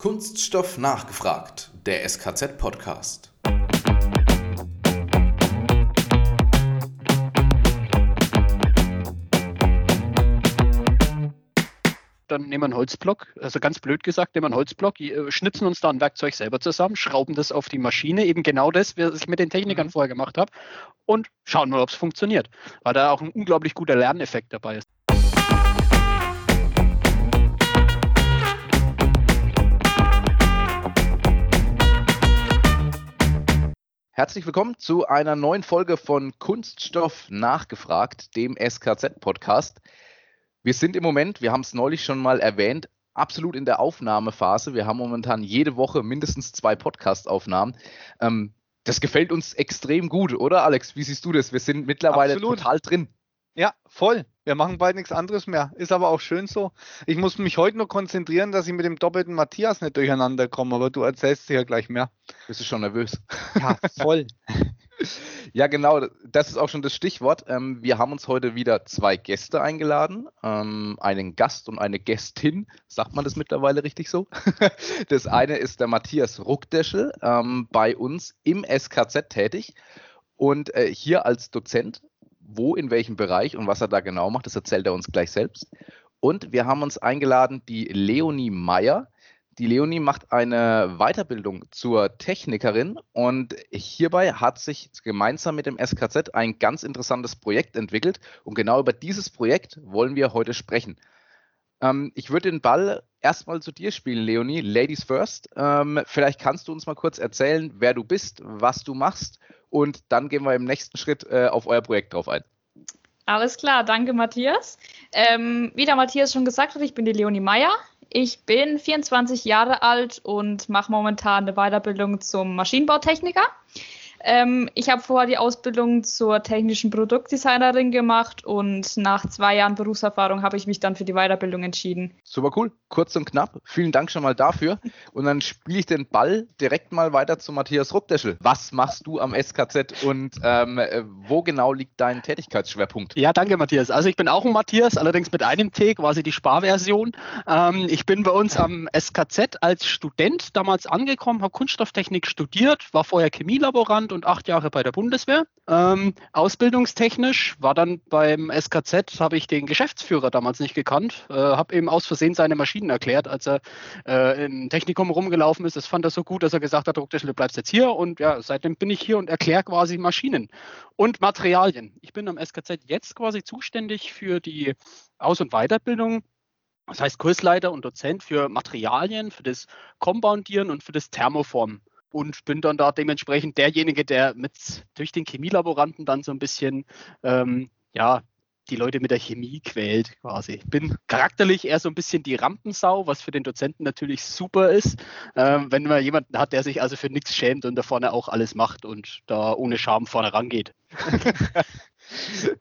Kunststoff nachgefragt, der SKZ-Podcast. dann nehmen wir einen Holzblock, also ganz blöd gesagt, nehmen wir einen Holzblock, äh, schnitzen uns da ein Werkzeug selber zusammen, schrauben das auf die Maschine, eben genau das, was ich mit den Technikern mhm. vorher gemacht habe, und schauen mal, ob es funktioniert. Weil da auch ein unglaublich guter Lerneffekt dabei ist. Herzlich willkommen zu einer neuen Folge von Kunststoff nachgefragt, dem SKZ-Podcast. Wir sind im Moment, wir haben es neulich schon mal erwähnt, absolut in der Aufnahmephase. Wir haben momentan jede Woche mindestens zwei Podcast-Aufnahmen. Ähm, das gefällt uns extrem gut, oder Alex? Wie siehst du das? Wir sind mittlerweile absolut. total drin. Ja, voll. Wir machen bald nichts anderes mehr. Ist aber auch schön so. Ich muss mich heute nur konzentrieren, dass ich mit dem doppelten Matthias nicht durcheinander komme, aber du erzählst ja gleich mehr. Bist du schon nervös? Ja, voll. ja, genau. Das ist auch schon das Stichwort. Ähm, wir haben uns heute wieder zwei Gäste eingeladen. Ähm, einen Gast und eine Gästin. Sagt man das mittlerweile richtig so? das eine ist der Matthias Ruckdeschel, ähm, bei uns im SKZ tätig und äh, hier als Dozent wo, in welchem Bereich und was er da genau macht, das erzählt er uns gleich selbst. Und wir haben uns eingeladen, die Leonie Meyer. Die Leonie macht eine Weiterbildung zur Technikerin und hierbei hat sich gemeinsam mit dem SKZ ein ganz interessantes Projekt entwickelt und genau über dieses Projekt wollen wir heute sprechen. Ähm, ich würde den Ball erstmal zu dir spielen, Leonie. Ladies first. Ähm, vielleicht kannst du uns mal kurz erzählen, wer du bist, was du machst und dann gehen wir im nächsten Schritt äh, auf euer Projekt drauf ein. Alles klar, danke Matthias. Ähm, wie der Matthias schon gesagt hat, ich bin die Leonie Meyer. Ich bin 24 Jahre alt und mache momentan eine Weiterbildung zum Maschinenbautechniker. Ähm, ich habe vorher die Ausbildung zur technischen Produktdesignerin gemacht und nach zwei Jahren Berufserfahrung habe ich mich dann für die Weiterbildung entschieden. Super cool, kurz und knapp. Vielen Dank schon mal dafür. Und dann spiele ich den Ball direkt mal weiter zu Matthias Ruckdeschel. Was machst du am SKZ und ähm, wo genau liegt dein Tätigkeitsschwerpunkt? Ja, danke Matthias. Also ich bin auch ein Matthias, allerdings mit einem T, quasi die Sparversion. Ähm, ich bin bei uns am SKZ als Student damals angekommen, habe Kunststofftechnik studiert, war vorher Chemielaborant Ausland und acht Jahre bei der Bundeswehr. Ähm, ausbildungstechnisch war dann beim SKZ, habe ich den Geschäftsführer damals nicht gekannt, äh, habe eben aus Versehen seine Maschinen erklärt, als er äh, im Technikum rumgelaufen ist. Das fand er so gut, dass er gesagt hat, Dr. du bleibst jetzt hier. Und ja, seitdem bin ich hier und erkläre quasi Maschinen und Materialien. Ich bin am SKZ jetzt quasi zuständig für die Aus- und Weiterbildung das heißt Kursleiter und Dozent für Materialien, für das Compoundieren und für das Thermoformen und bin dann da dementsprechend derjenige, der mit durch den Chemielaboranten dann so ein bisschen ähm, ja die Leute mit der Chemie quält quasi. Ich bin charakterlich eher so ein bisschen die Rampensau, was für den Dozenten natürlich super ist, ähm, wenn man jemanden hat, der sich also für nichts schämt und da vorne auch alles macht und da ohne Scham vorne rangeht.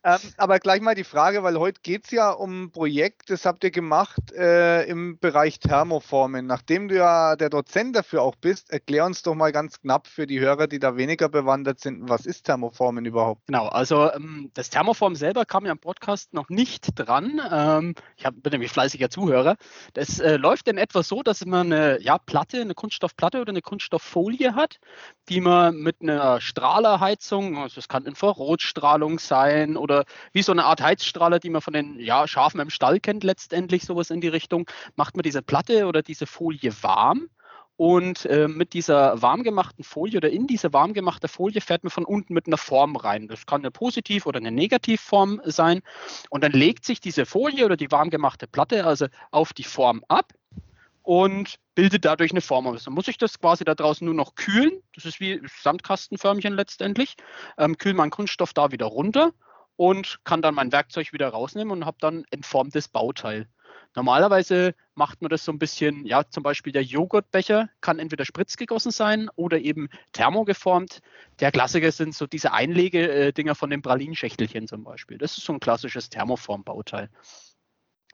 ähm, aber gleich mal die Frage, weil heute geht es ja um ein Projekt, das habt ihr gemacht äh, im Bereich Thermoformen. Nachdem du ja der Dozent dafür auch bist, erklär uns doch mal ganz knapp für die Hörer, die da weniger bewandert sind, was ist Thermoformen überhaupt? Genau, also ähm, das Thermoform selber kam ja im Podcast noch nicht dran. Ähm, ich hab, bin nämlich fleißiger Zuhörer. Das äh, läuft in etwa so, dass man eine ja, Platte, eine Kunststoffplatte oder eine Kunststofffolie hat, die man mit einer Strahlerheizung, also es kann Infrarotstrahlung sein, sein oder wie so eine Art Heizstrahler, die man von den ja, Schafen im Stall kennt, letztendlich sowas in die Richtung, macht man diese Platte oder diese Folie warm. Und äh, mit dieser warm gemachten Folie oder in diese warm gemachte Folie fährt man von unten mit einer Form rein. Das kann eine Positiv- oder eine Negativform sein. Und dann legt sich diese Folie oder die warm gemachte Platte also auf die Form ab und bildet dadurch eine Form aus. Dann muss ich das quasi da draußen nur noch kühlen. Das ist wie Sandkastenförmchen letztendlich. Ähm, kühle meinen Kunststoff da wieder runter und kann dann mein Werkzeug wieder rausnehmen und habe dann entformtes Bauteil. Normalerweise macht man das so ein bisschen, ja, zum Beispiel der Joghurtbecher kann entweder spritzgegossen sein oder eben thermogeformt. Der Klassiker sind so diese Einlegedinger von den Pralinschächtelchen zum Beispiel. Das ist so ein klassisches Thermoformbauteil.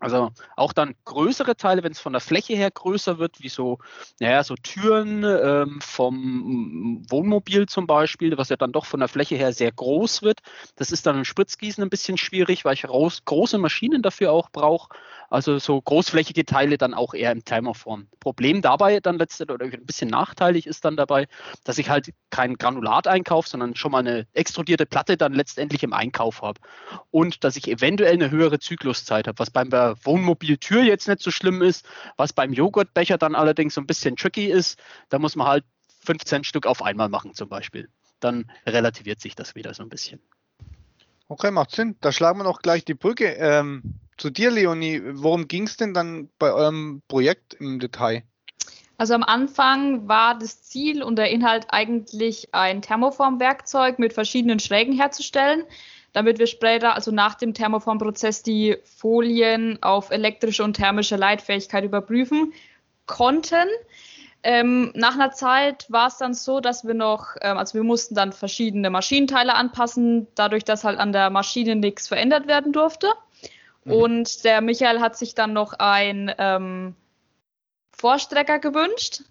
Also auch dann größere Teile, wenn es von der Fläche her größer wird, wie so, naja, so Türen ähm, vom Wohnmobil zum Beispiel, was ja dann doch von der Fläche her sehr groß wird. Das ist dann im Spritzgießen ein bisschen schwierig, weil ich raus, große Maschinen dafür auch brauche. Also so großflächige Teile dann auch eher im Thermoform. Problem dabei dann letztendlich oder ein bisschen nachteilig ist dann dabei, dass ich halt kein Granulat einkaufe, sondern schon mal eine extrudierte Platte dann letztendlich im Einkauf habe. Und dass ich eventuell eine höhere Zykluszeit habe, was beim Wohnmobiltür jetzt nicht so schlimm ist, was beim Joghurtbecher dann allerdings so ein bisschen tricky ist, da muss man halt 15 Stück auf einmal machen zum Beispiel. Dann relativiert sich das wieder so ein bisschen. Okay, macht Sinn. Da schlagen wir noch gleich die Brücke. Ähm, zu dir, Leonie, worum ging es denn dann bei eurem Projekt im Detail? Also am Anfang war das Ziel und der Inhalt eigentlich ein Thermoformwerkzeug mit verschiedenen Schrägen herzustellen damit wir später, also nach dem Thermoformprozess, die Folien auf elektrische und thermische Leitfähigkeit überprüfen konnten. Ähm, nach einer Zeit war es dann so, dass wir noch, ähm, also wir mussten dann verschiedene Maschinenteile anpassen, dadurch, dass halt an der Maschine nichts verändert werden durfte. Mhm. Und der Michael hat sich dann noch ein ähm, Vorstrecker gewünscht.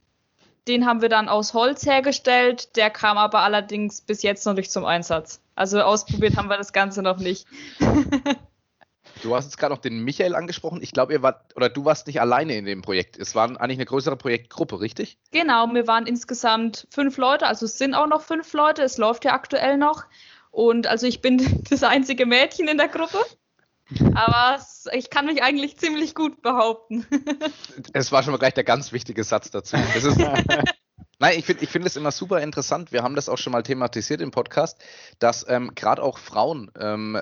Den haben wir dann aus Holz hergestellt. Der kam aber allerdings bis jetzt noch nicht zum Einsatz. Also ausprobiert haben wir das Ganze noch nicht. Du hast jetzt gerade noch den Michael angesprochen. Ich glaube, ihr wart oder du warst nicht alleine in dem Projekt. Es war eigentlich eine größere Projektgruppe, richtig? Genau, wir waren insgesamt fünf Leute, also es sind auch noch fünf Leute, es läuft ja aktuell noch. Und also ich bin das einzige Mädchen in der Gruppe. Aber ich kann mich eigentlich ziemlich gut behaupten. Es war schon mal gleich der ganz wichtige Satz dazu. Das ist, Nein, ich finde ich find es immer super interessant. Wir haben das auch schon mal thematisiert im Podcast, dass ähm, gerade auch Frauen ähm,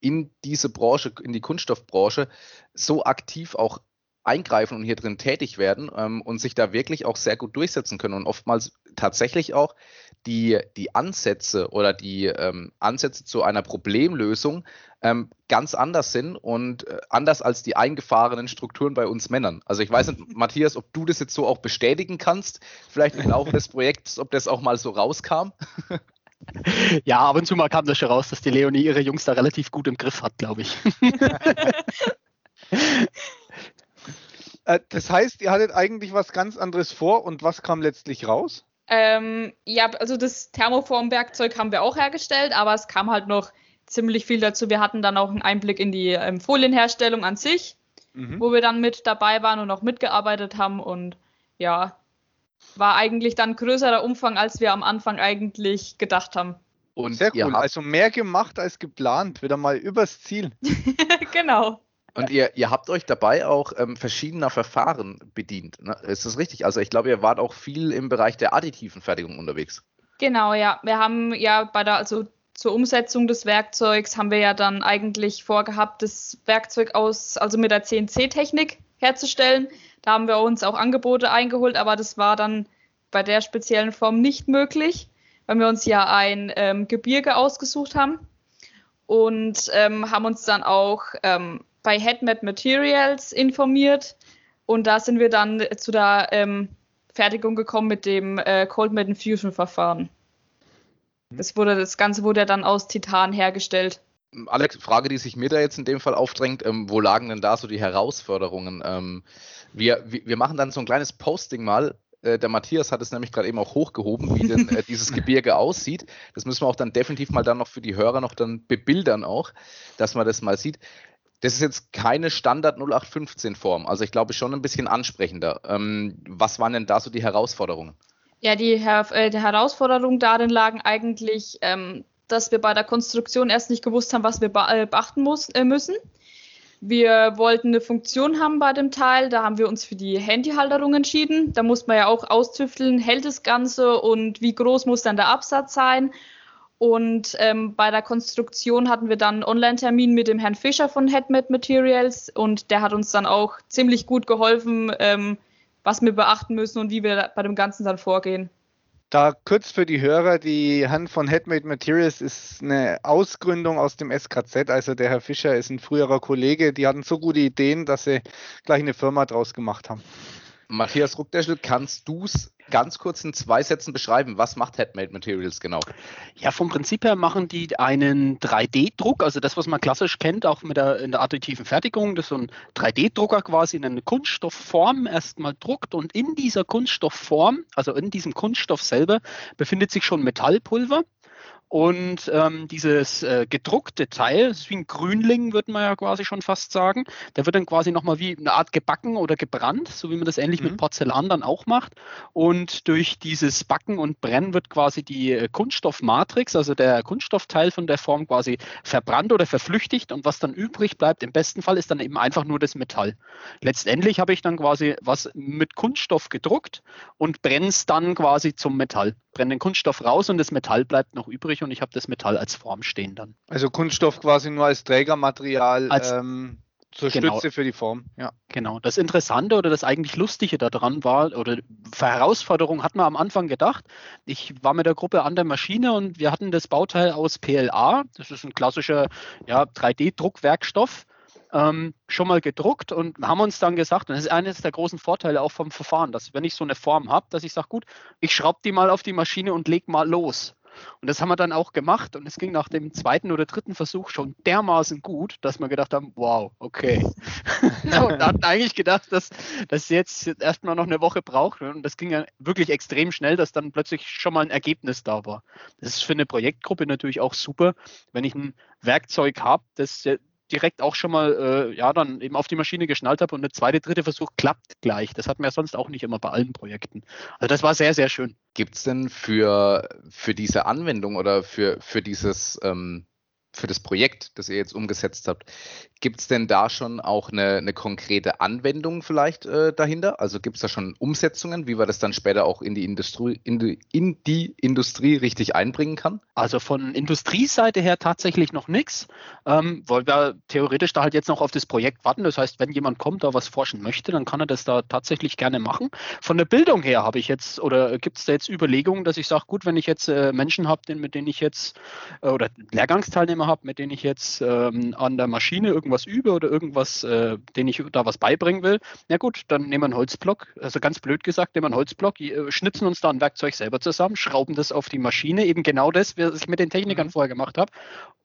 in diese Branche, in die Kunststoffbranche, so aktiv auch eingreifen und hier drin tätig werden ähm, und sich da wirklich auch sehr gut durchsetzen können und oftmals tatsächlich auch die, die Ansätze oder die ähm, Ansätze zu einer Problemlösung ähm, ganz anders sind und äh, anders als die eingefahrenen Strukturen bei uns Männern. Also ich weiß nicht, Matthias, ob du das jetzt so auch bestätigen kannst, vielleicht im Laufe des Projekts, ob das auch mal so rauskam. Ja, ab und zu mal kam das schon raus, dass die Leonie ihre Jungs da relativ gut im Griff hat, glaube ich. Äh, das heißt, ihr hattet eigentlich was ganz anderes vor und was kam letztlich raus? Ähm, ja, also das Thermoformwerkzeug haben wir auch hergestellt, aber es kam halt noch ziemlich viel dazu. Wir hatten dann auch einen Einblick in die ähm, Folienherstellung an sich, mhm. wo wir dann mit dabei waren und auch mitgearbeitet haben und ja, war eigentlich dann größerer Umfang, als wir am Anfang eigentlich gedacht haben. Und Sehr cool, also mehr gemacht als geplant, wieder mal übers Ziel. genau. Und ihr, ihr habt euch dabei auch ähm, verschiedener Verfahren bedient. Ne? Ist das richtig? Also ich glaube, ihr wart auch viel im Bereich der additiven Fertigung unterwegs. Genau, ja. Wir haben ja bei der, also zur Umsetzung des Werkzeugs haben wir ja dann eigentlich vorgehabt, das Werkzeug aus, also mit der CNC-Technik herzustellen. Da haben wir uns auch Angebote eingeholt, aber das war dann bei der speziellen Form nicht möglich, weil wir uns ja ein ähm, Gebirge ausgesucht haben und ähm, haben uns dann auch ähm, bei HeadMat Materials informiert und da sind wir dann zu der ähm, Fertigung gekommen mit dem äh, Cold Metal Fusion Verfahren. Das, wurde, das Ganze wurde dann aus Titan hergestellt. Alex, Frage, die sich mir da jetzt in dem Fall aufdrängt, ähm, wo lagen denn da so die Herausforderungen? Ähm, wir, wir machen dann so ein kleines Posting mal. Äh, der Matthias hat es nämlich gerade eben auch hochgehoben, wie denn äh, dieses Gebirge aussieht. Das müssen wir auch dann definitiv mal dann noch für die Hörer noch dann bebildern auch, dass man das mal sieht das ist jetzt keine Standard 0815 Form. Also ich glaube schon ein bisschen ansprechender. Ähm, was waren denn da so die Herausforderungen? Ja, die, Her äh, die Herausforderungen darin lagen eigentlich, ähm, dass wir bei der Konstruktion erst nicht gewusst haben, was wir äh, beachten muss, äh, müssen. Wir wollten eine Funktion haben bei dem Teil, da haben wir uns für die Handyhalterung entschieden. Da muss man ja auch austüfteln, hält das Ganze und wie groß muss dann der Absatz sein und ähm, bei der Konstruktion hatten wir dann einen Online-Termin mit dem Herrn Fischer von HeadMed Materials und der hat uns dann auch ziemlich gut geholfen, ähm, was wir beachten müssen und wie wir bei dem Ganzen dann vorgehen. Da kurz für die Hörer, die Hand von Headmade Materials ist eine Ausgründung aus dem SKZ. Also der Herr Fischer ist ein früherer Kollege. Die hatten so gute Ideen, dass sie gleich eine Firma draus gemacht haben. Matthias Ruckdeschel, kannst du es ganz kurz in zwei Sätzen beschreiben, was macht Headmade Materials genau? Ja, vom Prinzip her machen die einen 3D-Druck, also das, was man klassisch kennt, auch mit der, in der additiven Fertigung, das ist so ein 3D-Drucker quasi in eine Kunststoffform erstmal druckt und in dieser Kunststoffform, also in diesem Kunststoff selber, befindet sich schon Metallpulver. Und ähm, dieses äh, gedruckte Teil, das ist wie ein Grünling, würde man ja quasi schon fast sagen, der wird dann quasi nochmal wie eine Art gebacken oder gebrannt, so wie man das ähnlich mhm. mit Porzellan dann auch macht. Und durch dieses Backen und Brennen wird quasi die äh, Kunststoffmatrix, also der Kunststoffteil von der Form quasi verbrannt oder verflüchtigt. Und was dann übrig bleibt, im besten Fall, ist dann eben einfach nur das Metall. Letztendlich habe ich dann quasi was mit Kunststoff gedruckt und brenne es dann quasi zum Metall brenne den Kunststoff raus und das Metall bleibt noch übrig und ich habe das Metall als Form stehen dann. Also Kunststoff quasi nur als Trägermaterial als, ähm, zur genau, Stütze für die Form. Ja. Genau. Das Interessante oder das eigentlich Lustige daran war, oder Herausforderung hat man am Anfang gedacht. Ich war mit der Gruppe an der Maschine und wir hatten das Bauteil aus PLA. Das ist ein klassischer ja, 3D-Druckwerkstoff ähm, schon mal gedruckt und haben uns dann gesagt, und das ist eines der großen Vorteile auch vom Verfahren, dass wenn ich so eine Form habe, dass ich sage, gut, ich schraube die mal auf die Maschine und leg mal los. Und das haben wir dann auch gemacht und es ging nach dem zweiten oder dritten Versuch schon dermaßen gut, dass wir gedacht haben, wow, okay. und hatten eigentlich gedacht, dass das jetzt erstmal noch eine Woche braucht und das ging ja wirklich extrem schnell, dass dann plötzlich schon mal ein Ergebnis da war. Das ist für eine Projektgruppe natürlich auch super, wenn ich ein Werkzeug habe, das direkt auch schon mal, äh, ja, dann eben auf die Maschine geschnallt habe und der zweite, dritte Versuch klappt gleich. Das hatten wir ja sonst auch nicht immer bei allen Projekten. Also das war sehr, sehr schön. Gibt es denn für, für diese Anwendung oder für, für dieses ähm, für das Projekt, das ihr jetzt umgesetzt habt, gibt es denn da schon auch eine, eine konkrete Anwendung vielleicht äh, dahinter? Also gibt es da schon Umsetzungen, wie man das dann später auch in die Industrie, in die, in die Industrie richtig einbringen kann? Also von Industrieseite her tatsächlich noch nichts, ähm, weil wir theoretisch da halt jetzt noch auf das Projekt warten. Das heißt, wenn jemand kommt, da was forschen möchte, dann kann er das da tatsächlich gerne machen. Von der Bildung her habe ich jetzt oder gibt es da jetzt Überlegungen, dass ich sage, gut, wenn ich jetzt äh, Menschen habe, mit denen ich jetzt äh, oder Lehrgangsteilnehmer Teilnehmer habe, mit denen ich jetzt ähm, an der Maschine irgendwas übe oder irgendwas, äh, denen ich da was beibringen will, na gut, dann nehmen wir einen Holzblock, also ganz blöd gesagt, nehmen wir einen Holzblock, äh, schnitzen uns da ein Werkzeug selber zusammen, schrauben das auf die Maschine, eben genau das, was ich mit den Technikern mhm. vorher gemacht habe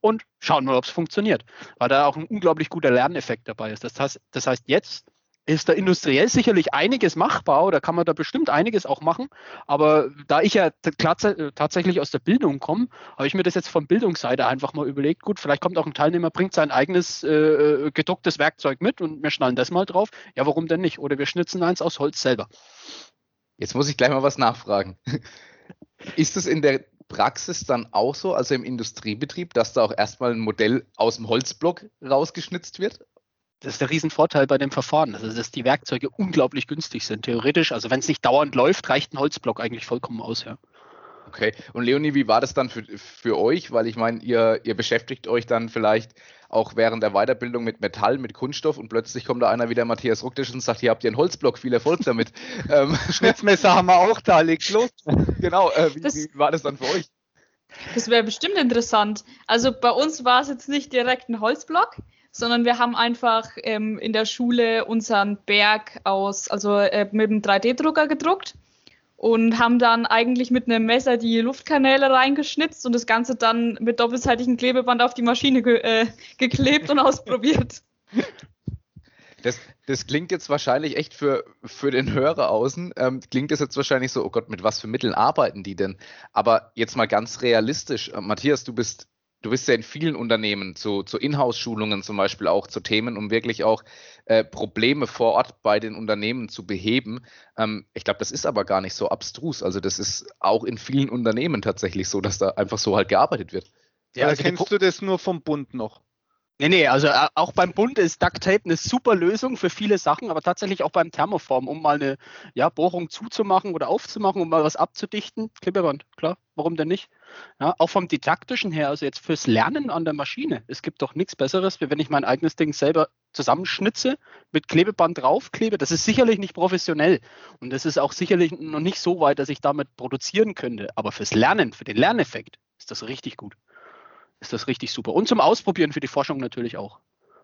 und schauen mal, ob es funktioniert, weil da auch ein unglaublich guter Lerneffekt dabei ist. Das heißt, das heißt jetzt ist da industriell sicherlich einiges machbar oder kann man da bestimmt einiges auch machen. Aber da ich ja tatsächlich aus der Bildung komme, habe ich mir das jetzt von Bildungsseite einfach mal überlegt. Gut, vielleicht kommt auch ein Teilnehmer, bringt sein eigenes äh, äh gedrucktes Werkzeug mit und wir schnallen das mal drauf. Ja, warum denn nicht? Oder wir schnitzen eins aus Holz selber. Jetzt muss ich gleich mal was nachfragen. Ist es in der Praxis dann auch so, also im Industriebetrieb, dass da auch erstmal ein Modell aus dem Holzblock rausgeschnitzt wird? Das ist der Riesenvorteil bei dem Verfahren, also dass die Werkzeuge unglaublich günstig sind. Theoretisch, also wenn es nicht dauernd läuft, reicht ein Holzblock eigentlich vollkommen aus, ja. Okay. Und Leonie, wie war das dann für, für euch? Weil ich meine, ihr, ihr beschäftigt euch dann vielleicht auch während der Weiterbildung mit Metall, mit Kunststoff und plötzlich kommt da einer wie der Matthias Rucktisch und sagt, hier habt ihr einen Holzblock, viel Erfolg damit. ähm, Schnitzmesser haben wir auch da, legt los. genau, äh, wie, wie war das dann für euch? Das wäre bestimmt interessant. Also bei uns war es jetzt nicht direkt ein Holzblock, sondern wir haben einfach ähm, in der Schule unseren Berg aus, also äh, mit einem 3D-Drucker gedruckt und haben dann eigentlich mit einem Messer die Luftkanäle reingeschnitzt und das Ganze dann mit doppelseitigem Klebeband auf die Maschine ge äh, geklebt und ausprobiert. Das, das, klingt jetzt wahrscheinlich echt für, für den Hörer außen, ähm, klingt das jetzt wahrscheinlich so, oh Gott, mit was für Mitteln arbeiten die denn? Aber jetzt mal ganz realistisch, äh, Matthias, du bist du bist ja in vielen Unternehmen zu, zu Inhouse-Schulungen zum Beispiel auch zu Themen, um wirklich auch äh, Probleme vor Ort bei den Unternehmen zu beheben. Ähm, ich glaube, das ist aber gar nicht so abstrus. Also das ist auch in vielen Unternehmen tatsächlich so, dass da einfach so halt gearbeitet wird. Ja, also kennst du das nur vom Bund noch? Nee, nee, also äh, auch beim Bund ist Duct Tape eine super Lösung für viele Sachen, aber tatsächlich auch beim Thermoform, um mal eine ja, Bohrung zuzumachen oder aufzumachen, um mal was abzudichten. Klebeband, klar, warum denn nicht? Ja, auch vom Didaktischen her, also jetzt fürs Lernen an der Maschine. Es gibt doch nichts Besseres, wie wenn ich mein eigenes Ding selber zusammenschnitze, mit Klebeband draufklebe. Das ist sicherlich nicht professionell und das ist auch sicherlich noch nicht so weit, dass ich damit produzieren könnte. Aber fürs Lernen, für den Lerneffekt ist das richtig gut ist das richtig super. Und zum Ausprobieren für die Forschung natürlich auch.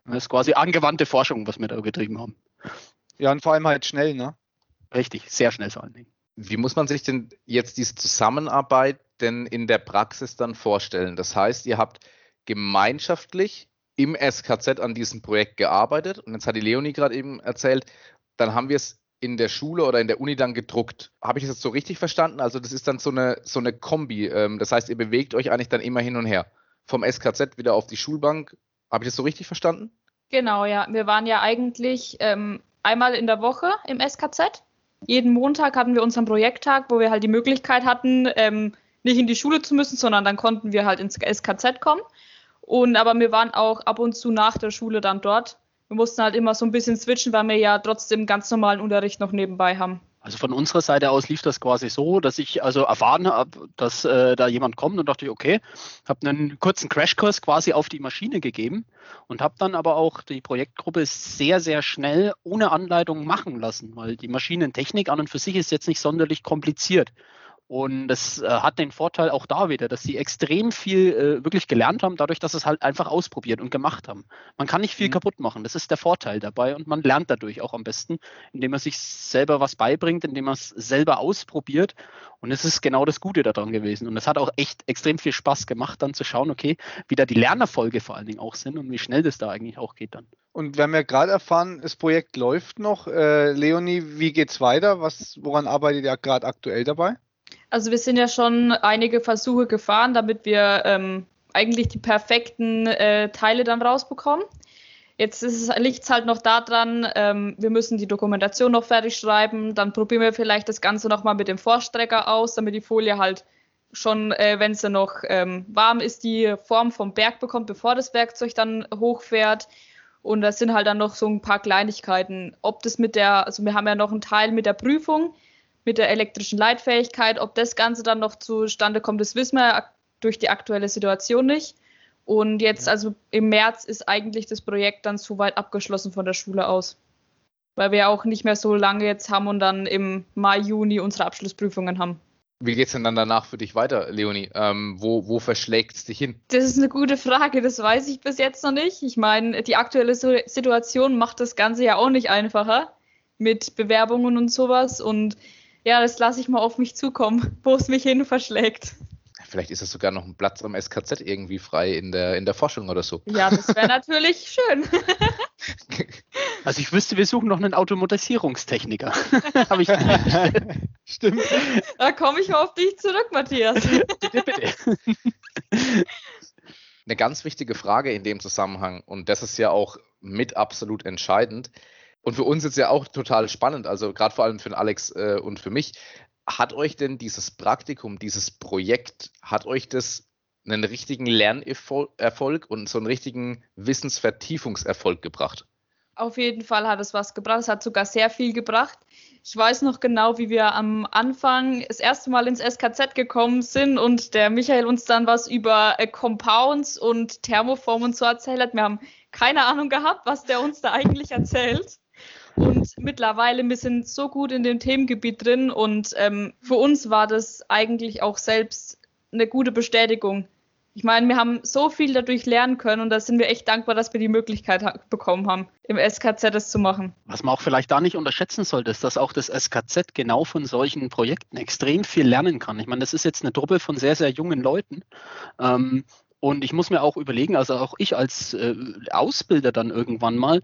Das ist quasi angewandte Forschung, was wir da getrieben haben. Ja, und vor allem halt schnell, ne? Richtig, sehr schnell vor allen Dingen. Wie muss man sich denn jetzt diese Zusammenarbeit denn in der Praxis dann vorstellen? Das heißt, ihr habt gemeinschaftlich im SKZ an diesem Projekt gearbeitet und jetzt hat die Leonie gerade eben erzählt, dann haben wir es in der Schule oder in der Uni dann gedruckt. Habe ich das jetzt so richtig verstanden? Also das ist dann so eine, so eine Kombi. Ähm, das heißt, ihr bewegt euch eigentlich dann immer hin und her. Vom SKZ wieder auf die Schulbank. Habe ich das so richtig verstanden? Genau, ja. Wir waren ja eigentlich ähm, einmal in der Woche im SKZ. Jeden Montag hatten wir unseren Projekttag, wo wir halt die Möglichkeit hatten, ähm, nicht in die Schule zu müssen, sondern dann konnten wir halt ins SKZ kommen. Und aber wir waren auch ab und zu nach der Schule dann dort wir mussten halt immer so ein bisschen switchen, weil wir ja trotzdem ganz normalen Unterricht noch nebenbei haben. Also von unserer Seite aus lief das quasi so, dass ich also erfahren habe, dass äh, da jemand kommt und dachte ich, okay, habe einen kurzen Crashkurs quasi auf die Maschine gegeben und habe dann aber auch die Projektgruppe sehr, sehr schnell ohne Anleitung machen lassen, weil die Maschinentechnik an und für sich ist jetzt nicht sonderlich kompliziert. Und das äh, hat den Vorteil auch da wieder, dass sie extrem viel äh, wirklich gelernt haben, dadurch, dass sie es halt einfach ausprobiert und gemacht haben. Man kann nicht viel mhm. kaputt machen, das ist der Vorteil dabei und man lernt dadurch auch am besten, indem man sich selber was beibringt, indem man es selber ausprobiert. Und es ist genau das Gute daran gewesen. Und es hat auch echt extrem viel Spaß gemacht, dann zu schauen, okay, wie da die Lernerfolge vor allen Dingen auch sind und wie schnell das da eigentlich auch geht dann. Und wir haben ja gerade erfahren, das Projekt läuft noch. Äh, Leonie, wie geht's weiter? Was, woran arbeitet ihr gerade aktuell dabei? Also wir sind ja schon einige Versuche gefahren, damit wir ähm, eigentlich die perfekten äh, Teile dann rausbekommen. Jetzt liegt es halt noch daran, ähm, wir müssen die Dokumentation noch fertig schreiben. Dann probieren wir vielleicht das Ganze nochmal mit dem Vorstrecker aus, damit die Folie halt schon, äh, wenn sie noch ähm, warm ist, die Form vom Berg bekommt, bevor das Werkzeug dann hochfährt. Und das sind halt dann noch so ein paar Kleinigkeiten. Ob das mit der, also wir haben ja noch einen Teil mit der Prüfung, mit der elektrischen Leitfähigkeit. Ob das Ganze dann noch zustande kommt, das wissen wir durch die aktuelle Situation nicht. Und jetzt, also im März, ist eigentlich das Projekt dann soweit abgeschlossen von der Schule aus. Weil wir auch nicht mehr so lange jetzt haben und dann im Mai, Juni unsere Abschlussprüfungen haben. Wie geht es denn dann danach für dich weiter, Leonie? Ähm, wo wo verschlägt es dich hin? Das ist eine gute Frage, das weiß ich bis jetzt noch nicht. Ich meine, die aktuelle Situation macht das Ganze ja auch nicht einfacher mit Bewerbungen und sowas. Und ja, das lasse ich mal auf mich zukommen, wo es mich hin verschlägt. Vielleicht ist es sogar noch ein Platz am SKZ irgendwie frei in der, in der Forschung oder so. Ja, das wäre natürlich schön. Also ich wüsste, wir suchen noch einen Automatisierungstechniker. Habe ich Stimmt. Da komme ich mal auf dich zurück, Matthias. bitte, bitte. Eine ganz wichtige Frage in dem Zusammenhang, und das ist ja auch mit absolut entscheidend, und für uns ist ja auch total spannend, also gerade vor allem für den Alex äh, und für mich. Hat euch denn dieses Praktikum, dieses Projekt, hat euch das einen richtigen Lernerfolg und so einen richtigen Wissensvertiefungserfolg gebracht? Auf jeden Fall hat es was gebracht. Es hat sogar sehr viel gebracht. Ich weiß noch genau, wie wir am Anfang das erste Mal ins SKZ gekommen sind und der Michael uns dann was über äh, Compounds und Thermoform und so erzählt hat. Wir haben keine Ahnung gehabt, was der uns da eigentlich erzählt. Und mittlerweile, wir sind so gut in dem Themengebiet drin und ähm, für uns war das eigentlich auch selbst eine gute Bestätigung. Ich meine, wir haben so viel dadurch lernen können und da sind wir echt dankbar, dass wir die Möglichkeit bekommen haben, im SKZ das zu machen. Was man auch vielleicht da nicht unterschätzen sollte, ist, dass auch das SKZ genau von solchen Projekten extrem viel lernen kann. Ich meine, das ist jetzt eine Truppe von sehr, sehr jungen Leuten. Ähm, und ich muss mir auch überlegen, also auch ich als äh, Ausbilder dann irgendwann mal,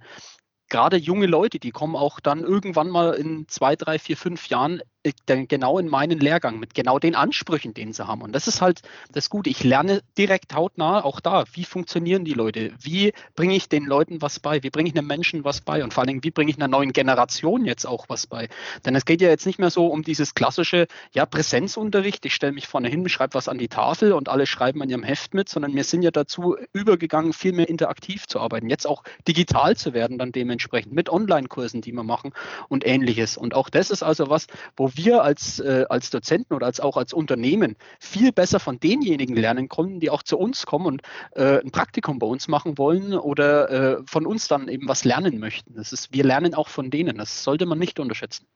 gerade junge Leute, die kommen auch dann irgendwann mal in zwei, drei, vier, fünf Jahren genau in meinen Lehrgang mit genau den Ansprüchen, den sie haben. Und das ist halt das Gute. Ich lerne direkt hautnah auch da, wie funktionieren die Leute, wie bringe ich den Leuten was bei, wie bringe ich einem Menschen was bei und vor allen Dingen, wie bringe ich einer neuen Generation jetzt auch was bei. Denn es geht ja jetzt nicht mehr so um dieses klassische, ja, Präsenzunterricht, ich stelle mich vorne hin, schreibe was an die Tafel und alle schreiben an ihrem Heft mit, sondern wir sind ja dazu übergegangen, viel mehr interaktiv zu arbeiten, jetzt auch digital zu werden dann dementsprechend mit Online-Kursen, die wir machen und ähnliches. Und auch das ist also was, wo wir als, äh, als Dozenten oder als auch als Unternehmen viel besser von denjenigen lernen können, die auch zu uns kommen und äh, ein Praktikum bei uns machen wollen oder äh, von uns dann eben was lernen möchten. Das ist, wir lernen auch von denen. Das sollte man nicht unterschätzen.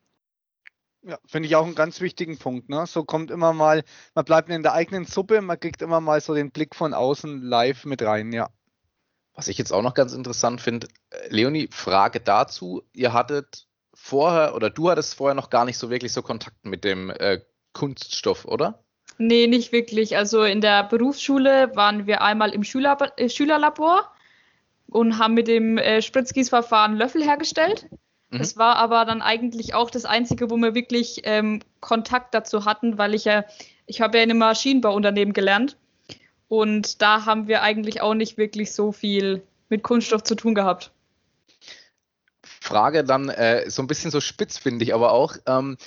Ja, finde ich auch einen ganz wichtigen Punkt. Ne? So kommt immer mal, man bleibt in der eigenen Suppe, man kriegt immer mal so den Blick von außen live mit rein, ja. Was ich jetzt auch noch ganz interessant finde, äh, Leonie, Frage dazu. Ihr hattet vorher oder du hattest vorher noch gar nicht so wirklich so Kontakt mit dem äh, Kunststoff, oder? Nee, nicht wirklich. Also in der Berufsschule waren wir einmal im Schüler, äh, Schülerlabor und haben mit dem äh, Spritzgießverfahren Löffel hergestellt. Mhm. Das war aber dann eigentlich auch das Einzige, wo wir wirklich ähm, Kontakt dazu hatten, weil ich ja, ich habe ja in einem Maschinenbauunternehmen gelernt und da haben wir eigentlich auch nicht wirklich so viel mit Kunststoff zu tun gehabt. Frage dann äh, so ein bisschen so spitz, finde ich aber auch. Ähm,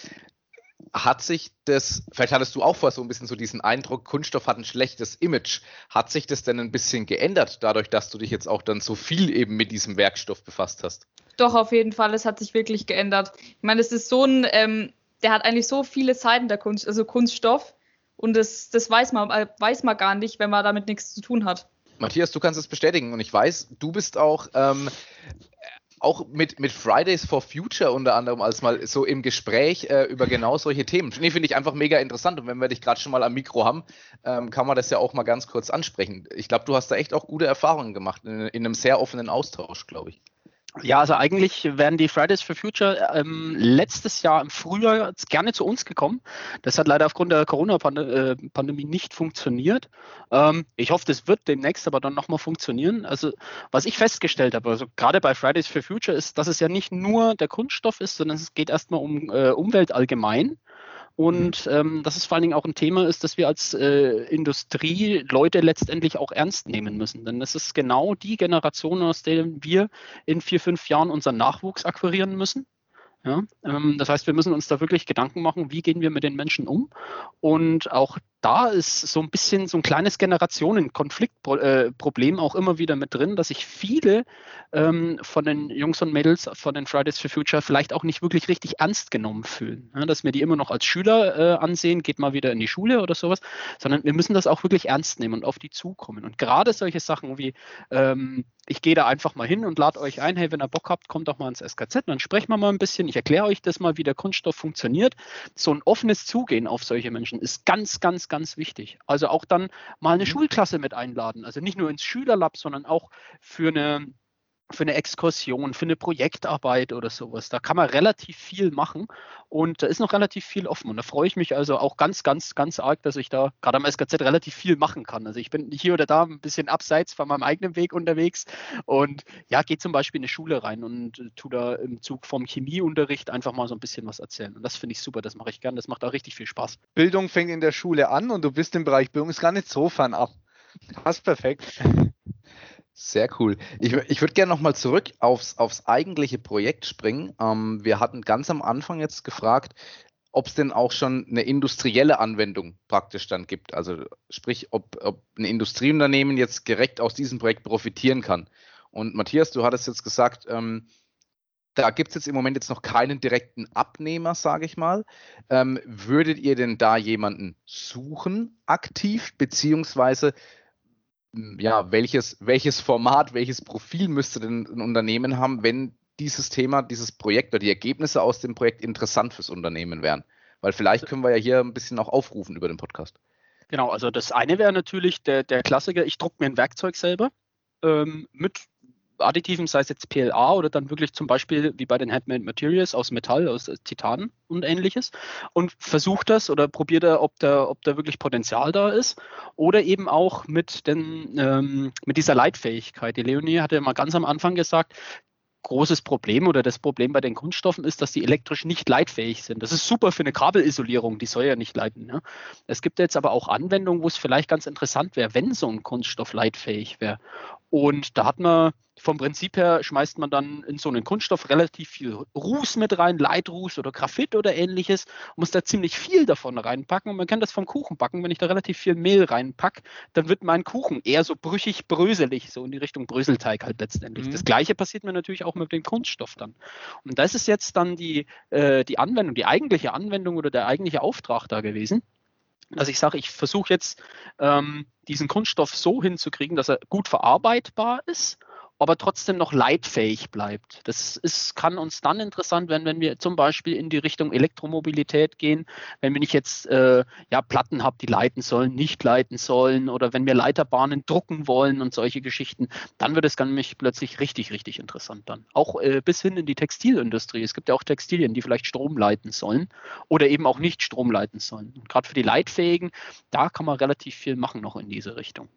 hat sich das, vielleicht hattest du auch vorher so ein bisschen so diesen Eindruck, Kunststoff hat ein schlechtes Image. Hat sich das denn ein bisschen geändert, dadurch, dass du dich jetzt auch dann so viel eben mit diesem Werkstoff befasst hast? Doch, auf jeden Fall, es hat sich wirklich geändert. Ich meine, es ist so ein, ähm, der hat eigentlich so viele Seiten der Kunst, also Kunststoff. Und das, das weiß, man, äh, weiß man gar nicht, wenn man damit nichts zu tun hat. Matthias, du kannst es bestätigen und ich weiß, du bist auch ähm, auch mit, mit Fridays for Future unter anderem als mal so im Gespräch äh, über genau solche Themen. Nee, finde ich einfach mega interessant. Und wenn wir dich gerade schon mal am Mikro haben, ähm, kann man das ja auch mal ganz kurz ansprechen. Ich glaube, du hast da echt auch gute Erfahrungen gemacht in, in einem sehr offenen Austausch, glaube ich. Ja, also eigentlich wären die Fridays for Future ähm, letztes Jahr im Frühjahr gerne zu uns gekommen. Das hat leider aufgrund der Corona-Pandemie äh, nicht funktioniert. Ähm, ich hoffe, das wird demnächst aber dann nochmal funktionieren. Also was ich festgestellt habe, also gerade bei Fridays for Future ist, dass es ja nicht nur der Kunststoff ist, sondern es geht erstmal um äh, Umwelt allgemein. Und ähm, dass es vor allen Dingen auch ein Thema ist, dass wir als äh, Industrie Leute letztendlich auch ernst nehmen müssen. Denn es ist genau die Generation, aus der wir in vier, fünf Jahren unseren Nachwuchs akquirieren müssen. Ja, ähm, das heißt, wir müssen uns da wirklich Gedanken machen, wie gehen wir mit den Menschen um. Und auch da ist so ein bisschen so ein kleines Generationenkonfliktproblem äh, auch immer wieder mit drin, dass sich viele ähm, von den Jungs und Mädels von den Fridays for Future vielleicht auch nicht wirklich richtig ernst genommen fühlen. Ja, dass wir die immer noch als Schüler äh, ansehen, geht mal wieder in die Schule oder sowas, sondern wir müssen das auch wirklich ernst nehmen und auf die zukommen. Und gerade solche Sachen wie ähm, ich gehe da einfach mal hin und lade euch ein, hey, wenn ihr Bock habt, kommt doch mal ins SKZ, dann sprechen wir mal ein bisschen. Ich erkläre euch das mal, wie der Kunststoff funktioniert. So ein offenes Zugehen auf solche Menschen ist ganz, ganz, ganz wichtig. Also auch dann mal eine mhm. Schulklasse mit einladen. Also nicht nur ins Schülerlab, sondern auch für eine für eine Exkursion, für eine Projektarbeit oder sowas. Da kann man relativ viel machen und da ist noch relativ viel offen. Und da freue ich mich also auch ganz, ganz, ganz arg, dass ich da gerade am SKZ relativ viel machen kann. Also ich bin hier oder da ein bisschen abseits von meinem eigenen Weg unterwegs und ja, gehe zum Beispiel in eine Schule rein und tu da im Zug vom Chemieunterricht einfach mal so ein bisschen was erzählen. Und das finde ich super, das mache ich gern, das macht auch richtig viel Spaß. Bildung fängt in der Schule an und du bist im Bereich Bildung, ist gar nicht so fernab. Passt perfekt. Sehr cool. Ich, ich würde gerne nochmal zurück aufs, aufs eigentliche Projekt springen. Ähm, wir hatten ganz am Anfang jetzt gefragt, ob es denn auch schon eine industrielle Anwendung praktisch dann gibt. Also sprich, ob, ob ein Industrieunternehmen jetzt direkt aus diesem Projekt profitieren kann. Und Matthias, du hattest jetzt gesagt, ähm, da gibt es jetzt im Moment jetzt noch keinen direkten Abnehmer, sage ich mal. Ähm, würdet ihr denn da jemanden suchen aktiv, beziehungsweise ja, welches, welches Format, welches Profil müsste denn ein Unternehmen haben, wenn dieses Thema, dieses Projekt oder die Ergebnisse aus dem Projekt interessant fürs Unternehmen wären? Weil vielleicht können wir ja hier ein bisschen auch aufrufen über den Podcast. Genau, also das eine wäre natürlich der, der Klassiker, ich drucke mir ein Werkzeug selber ähm, mit Additiven, sei es jetzt PLA oder dann wirklich zum Beispiel wie bei den Handmade Materials aus Metall, aus Titan und ähnliches und versucht das oder probiert er, ob da, ob da wirklich Potenzial da ist oder eben auch mit, den, ähm, mit dieser Leitfähigkeit. Die Leonie hatte mal ganz am Anfang gesagt, großes Problem oder das Problem bei den Kunststoffen ist, dass die elektrisch nicht leitfähig sind. Das ist super für eine Kabelisolierung, die soll ja nicht leiten. Ne? Es gibt jetzt aber auch Anwendungen, wo es vielleicht ganz interessant wäre, wenn so ein Kunststoff leitfähig wäre. Und da hat man vom Prinzip her schmeißt man dann in so einen Kunststoff relativ viel Ruß mit rein, Leitruß oder Graphit oder ähnliches, muss da ziemlich viel davon reinpacken und man kann das vom Kuchen backen. Wenn ich da relativ viel Mehl reinpacke, dann wird mein Kuchen eher so brüchig, bröselig, so in die Richtung Bröselteig halt letztendlich. Mhm. Das gleiche passiert mir natürlich auch mit dem Kunststoff dann. Und das ist jetzt dann die, äh, die Anwendung, die eigentliche Anwendung oder der eigentliche Auftrag da gewesen dass ich sage, ich versuche jetzt ähm, diesen Kunststoff so hinzukriegen, dass er gut verarbeitbar ist aber trotzdem noch leitfähig bleibt. Das ist, kann uns dann interessant werden, wenn wir zum Beispiel in die Richtung Elektromobilität gehen, wenn wir nicht jetzt äh, ja, Platten haben, die leiten sollen, nicht leiten sollen oder wenn wir Leiterbahnen drucken wollen und solche Geschichten, dann wird es nämlich plötzlich richtig, richtig interessant dann. Auch äh, bis hin in die Textilindustrie. Es gibt ja auch Textilien, die vielleicht Strom leiten sollen oder eben auch nicht Strom leiten sollen. Gerade für die Leitfähigen, da kann man relativ viel machen noch in diese Richtung.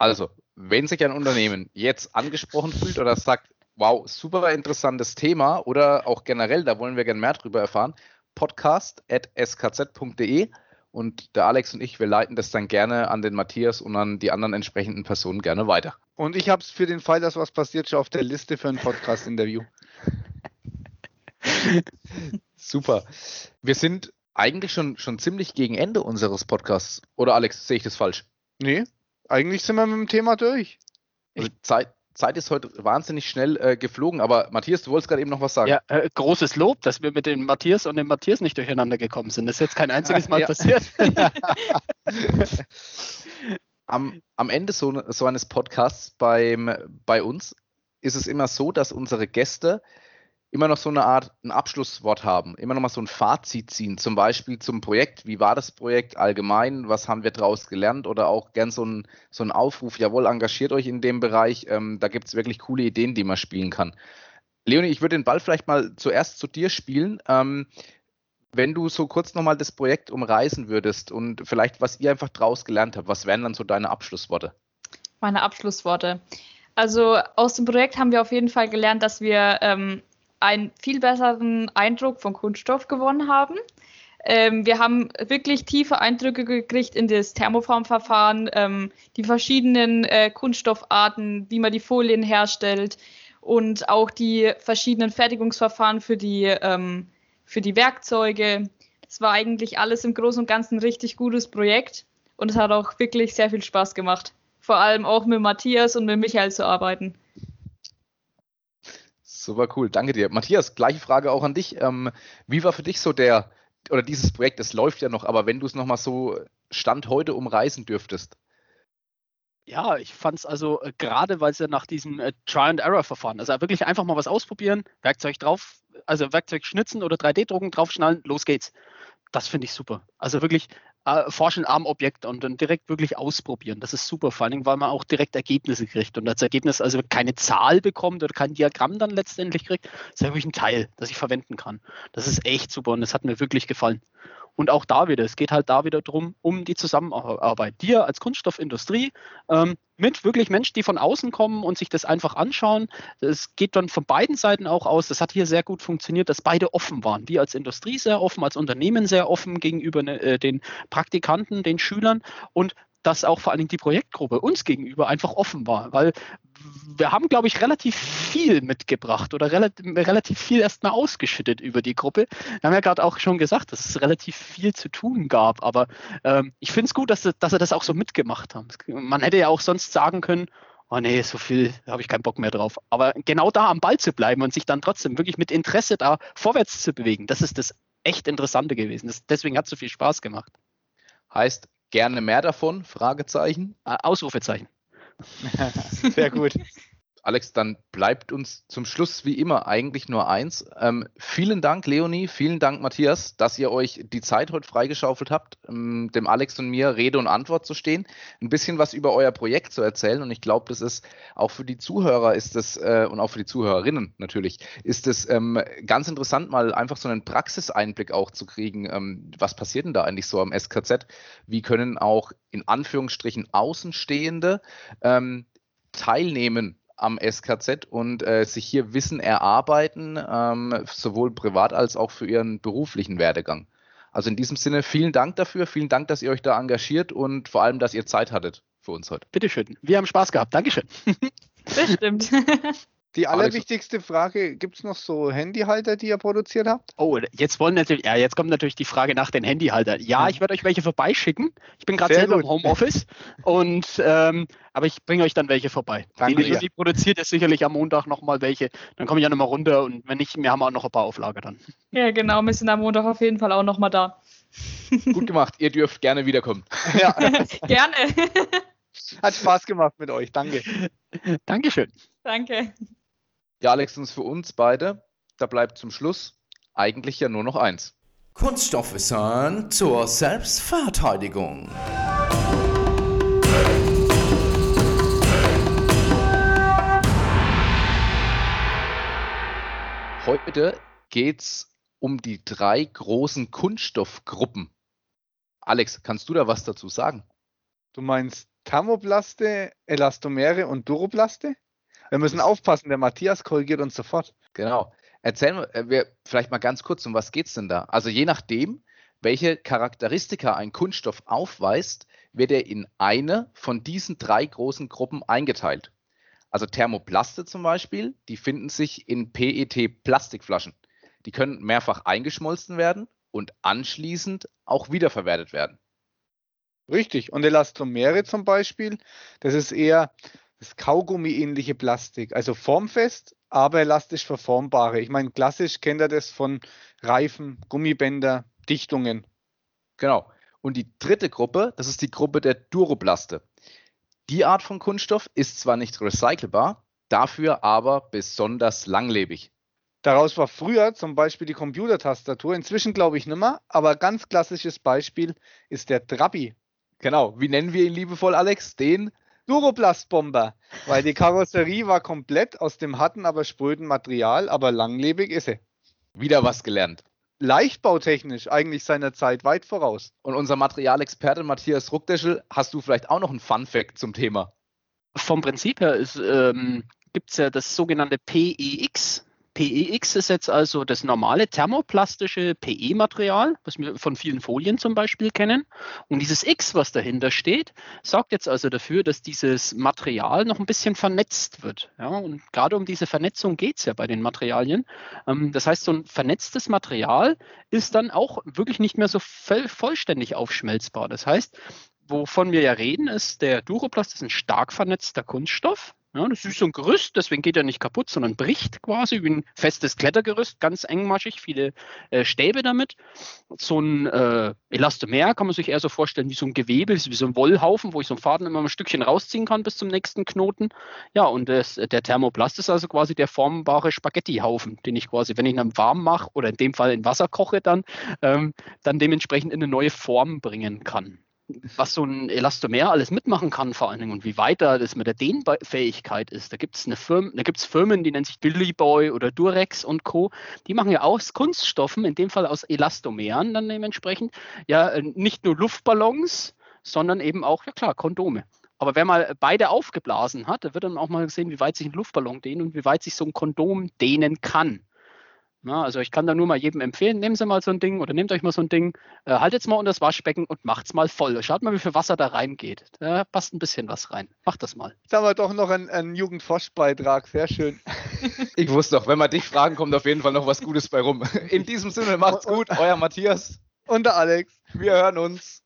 Also, wenn sich ein Unternehmen jetzt angesprochen fühlt oder sagt, wow, super interessantes Thema oder auch generell, da wollen wir gerne mehr drüber erfahren, podcast.skz.de und der Alex und ich, wir leiten das dann gerne an den Matthias und an die anderen entsprechenden Personen gerne weiter. Und ich habe es für den Fall, dass was passiert, schon auf der Liste für ein Podcast-Interview. Super. Wir sind eigentlich schon, schon ziemlich gegen Ende unseres Podcasts. Oder Alex, sehe ich das falsch? Nee, eigentlich sind wir mit dem Thema durch. Also Zeit, Zeit ist heute wahnsinnig schnell äh, geflogen, aber Matthias, du wolltest gerade eben noch was sagen. Ja, äh, großes Lob, dass wir mit dem Matthias und dem Matthias nicht durcheinander gekommen sind. Das ist jetzt kein einziges Mal passiert. am, am Ende so, so eines Podcasts beim, bei uns ist es immer so, dass unsere Gäste immer noch so eine Art ein Abschlusswort haben, immer noch mal so ein Fazit ziehen, zum Beispiel zum Projekt, wie war das Projekt allgemein, was haben wir daraus gelernt oder auch gern so ein, so ein Aufruf, jawohl, engagiert euch in dem Bereich, ähm, da gibt es wirklich coole Ideen, die man spielen kann. Leonie, ich würde den Ball vielleicht mal zuerst zu dir spielen. Ähm, wenn du so kurz nochmal das Projekt umreißen würdest und vielleicht, was ihr einfach daraus gelernt habt, was wären dann so deine Abschlussworte? Meine Abschlussworte. Also aus dem Projekt haben wir auf jeden Fall gelernt, dass wir ähm, einen viel besseren Eindruck von Kunststoff gewonnen haben. Ähm, wir haben wirklich tiefe Eindrücke gekriegt in das Thermoformverfahren, ähm, die verschiedenen äh, Kunststoffarten, wie man die Folien herstellt und auch die verschiedenen Fertigungsverfahren für die, ähm, für die Werkzeuge. Das war eigentlich alles im Großen und Ganzen ein richtig gutes Projekt und es hat auch wirklich sehr viel Spaß gemacht. Vor allem auch mit Matthias und mit Michael zu arbeiten. Super cool, danke dir. Matthias, gleiche Frage auch an dich. Ähm, wie war für dich so der, oder dieses Projekt, es läuft ja noch, aber wenn du es nochmal so Stand heute umreißen dürftest? Ja, ich fand es also äh, gerade, weil es ja nach diesem äh, Try-and-Error-Verfahren, also wirklich einfach mal was ausprobieren, Werkzeug drauf, also Werkzeug schnitzen oder 3D-Drucken draufschnallen, los geht's. Das finde ich super. Also wirklich äh, forschen am Objekt und dann direkt wirklich ausprobieren. Das ist super, vor allem, weil man auch direkt Ergebnisse kriegt und als Ergebnis also keine Zahl bekommt oder kein Diagramm dann letztendlich kriegt, ist ja wirklich ein Teil, das ich verwenden kann. Das ist echt super und das hat mir wirklich gefallen. Und auch da wieder, es geht halt da wieder drum, um die Zusammenarbeit. Dir als Kunststoffindustrie ähm, mit wirklich Menschen, die von außen kommen und sich das einfach anschauen. Es geht dann von beiden Seiten auch aus. Das hat hier sehr gut funktioniert, dass beide offen waren. Wir als Industrie sehr offen, als Unternehmen sehr offen gegenüber äh, den Praktikanten, den Schülern und dass auch vor allen Dingen die Projektgruppe uns gegenüber einfach offen war, weil wir haben, glaube ich, relativ viel mitgebracht oder relativ, relativ viel erstmal ausgeschüttet über die Gruppe. Wir haben ja gerade auch schon gesagt, dass es relativ viel zu tun gab, aber ähm, ich finde es gut, dass, dass sie das auch so mitgemacht haben. Man hätte ja auch sonst sagen können, oh nee, so viel habe ich keinen Bock mehr drauf. Aber genau da am Ball zu bleiben und sich dann trotzdem wirklich mit Interesse da vorwärts zu bewegen, das ist das echt Interessante gewesen. Das, deswegen hat es so viel Spaß gemacht. Heißt, gerne mehr davon? Fragezeichen. Äh, Ausrufezeichen. Sehr gut. Alex, dann bleibt uns zum Schluss wie immer eigentlich nur eins. Ähm, vielen Dank, Leonie, vielen Dank, Matthias, dass ihr euch die Zeit heute freigeschaufelt habt, ähm, dem Alex und mir Rede und Antwort zu stehen, ein bisschen was über euer Projekt zu erzählen. Und ich glaube, das ist auch für die Zuhörer ist das äh, und auch für die Zuhörerinnen natürlich, ist es ähm, ganz interessant, mal einfach so einen Praxiseinblick auch zu kriegen. Ähm, was passiert denn da eigentlich so am SKZ? Wie können auch in Anführungsstrichen Außenstehende ähm, teilnehmen am SKZ und äh, sich hier Wissen erarbeiten, ähm, sowohl privat als auch für ihren beruflichen Werdegang. Also in diesem Sinne vielen Dank dafür, vielen Dank, dass ihr euch da engagiert und vor allem, dass ihr Zeit hattet für uns heute. Bitteschön. Wir haben Spaß gehabt. Dankeschön. Bestimmt. Die allerwichtigste Frage, gibt es noch so Handyhalter, die ihr produziert habt? Oh, jetzt wollen natürlich, ja, jetzt kommt natürlich die Frage nach den Handyhaltern. Ja, ich werde euch welche vorbeischicken. Ich bin gerade selber gut. im Homeoffice und ähm, aber ich bringe euch dann welche vorbei. Danke, die, die produziert ist sicherlich am Montag nochmal welche. Dann komme ich ja nochmal runter und wenn nicht, wir haben auch noch ein paar Auflage dann. Ja, genau, wir sind am Montag auf jeden Fall auch nochmal da. Gut gemacht, ihr dürft gerne wiederkommen. Ja. gerne. Hat Spaß gemacht mit euch, danke. Dankeschön. Danke. Ja, Alex, und für uns beide, da bleibt zum Schluss eigentlich ja nur noch eins. Kunststoffwissen zur Selbstverteidigung. Heute geht es um die drei großen Kunststoffgruppen. Alex, kannst du da was dazu sagen? Du meinst Thermoplaste, Elastomere und Duroplaste? Wir müssen aufpassen, der Matthias korrigiert uns sofort. Genau. Erzählen wir, wir vielleicht mal ganz kurz, um was geht es denn da? Also je nachdem, welche Charakteristika ein Kunststoff aufweist, wird er in eine von diesen drei großen Gruppen eingeteilt. Also Thermoplaste zum Beispiel, die finden sich in PET-Plastikflaschen. Die können mehrfach eingeschmolzen werden und anschließend auch wiederverwertet werden. Richtig. Und Elastomere zum Beispiel, das ist eher das Kaugummi-ähnliche Plastik, also formfest, aber elastisch verformbare. Ich meine, klassisch kennt ihr das von Reifen, Gummibänder, Dichtungen. Genau. Und die dritte Gruppe, das ist die Gruppe der Duroplaste. Die Art von Kunststoff ist zwar nicht recycelbar, dafür aber besonders langlebig. Daraus war früher zum Beispiel die Computertastatur, inzwischen glaube ich nicht mehr, aber ganz klassisches Beispiel ist der Trabi. Genau, wie nennen wir ihn liebevoll, Alex? Den Duroplastbomber, weil die Karosserie war komplett aus dem harten, aber spröden Material, aber langlebig ist sie. Wieder was gelernt. Leichtbautechnisch eigentlich seiner Zeit weit voraus. Und unser Materialexperte Matthias Ruckdeschel, hast du vielleicht auch noch einen Fun-Fact zum Thema? Vom Prinzip her ähm, gibt es ja das sogenannte PEX, PEX ist jetzt also das normale thermoplastische PE-Material, was wir von vielen Folien zum Beispiel kennen. Und dieses X, was dahinter steht, sorgt jetzt also dafür, dass dieses Material noch ein bisschen vernetzt wird. Ja, und gerade um diese Vernetzung geht es ja bei den Materialien. Ähm, das heißt, so ein vernetztes Material ist dann auch wirklich nicht mehr so vollständig aufschmelzbar. Das heißt, wovon wir ja reden, ist, der Duroplast ist ein stark vernetzter Kunststoff. Ja, das ist so ein Gerüst, deswegen geht er nicht kaputt, sondern bricht quasi wie ein festes Klettergerüst, ganz engmaschig, viele äh, Stäbe damit. So ein äh, Elastomer kann man sich eher so vorstellen wie so ein Gewebe, wie so ein Wollhaufen, wo ich so einen Faden immer ein Stückchen rausziehen kann bis zum nächsten Knoten. Ja, und das, der Thermoplast ist also quasi der formbare Spaghettihaufen, den ich quasi, wenn ich ihn warm mache oder in dem Fall in Wasser koche, dann, ähm, dann dementsprechend in eine neue Form bringen kann was so ein Elastomer alles mitmachen kann, vor allen Dingen und wie weiter das mit der Dehnfähigkeit ist. Da gibt es Firma, Firmen, die nennen sich Billy Boy oder Durex und Co. Die machen ja aus Kunststoffen, in dem Fall aus Elastomeren dann dementsprechend, ja äh, nicht nur Luftballons, sondern eben auch, ja klar, Kondome. Aber wer mal beide aufgeblasen hat, der wird dann auch mal sehen, wie weit sich ein Luftballon dehnt und wie weit sich so ein Kondom dehnen kann. Na, also ich kann da nur mal jedem empfehlen, nehmen Sie mal so ein Ding oder nehmt euch mal so ein Ding, äh, haltet es mal unter das Waschbecken und macht es mal voll. Schaut mal, wie viel Wasser da reingeht. Da passt ein bisschen was rein. Macht das mal. Jetzt haben wir doch noch einen, einen Jugendforschbeitrag. Sehr schön. ich wusste doch, wenn wir dich fragen, kommt auf jeden Fall noch was Gutes bei rum. In diesem Sinne, macht's gut. Euer Matthias. Und der Alex. Wir hören uns.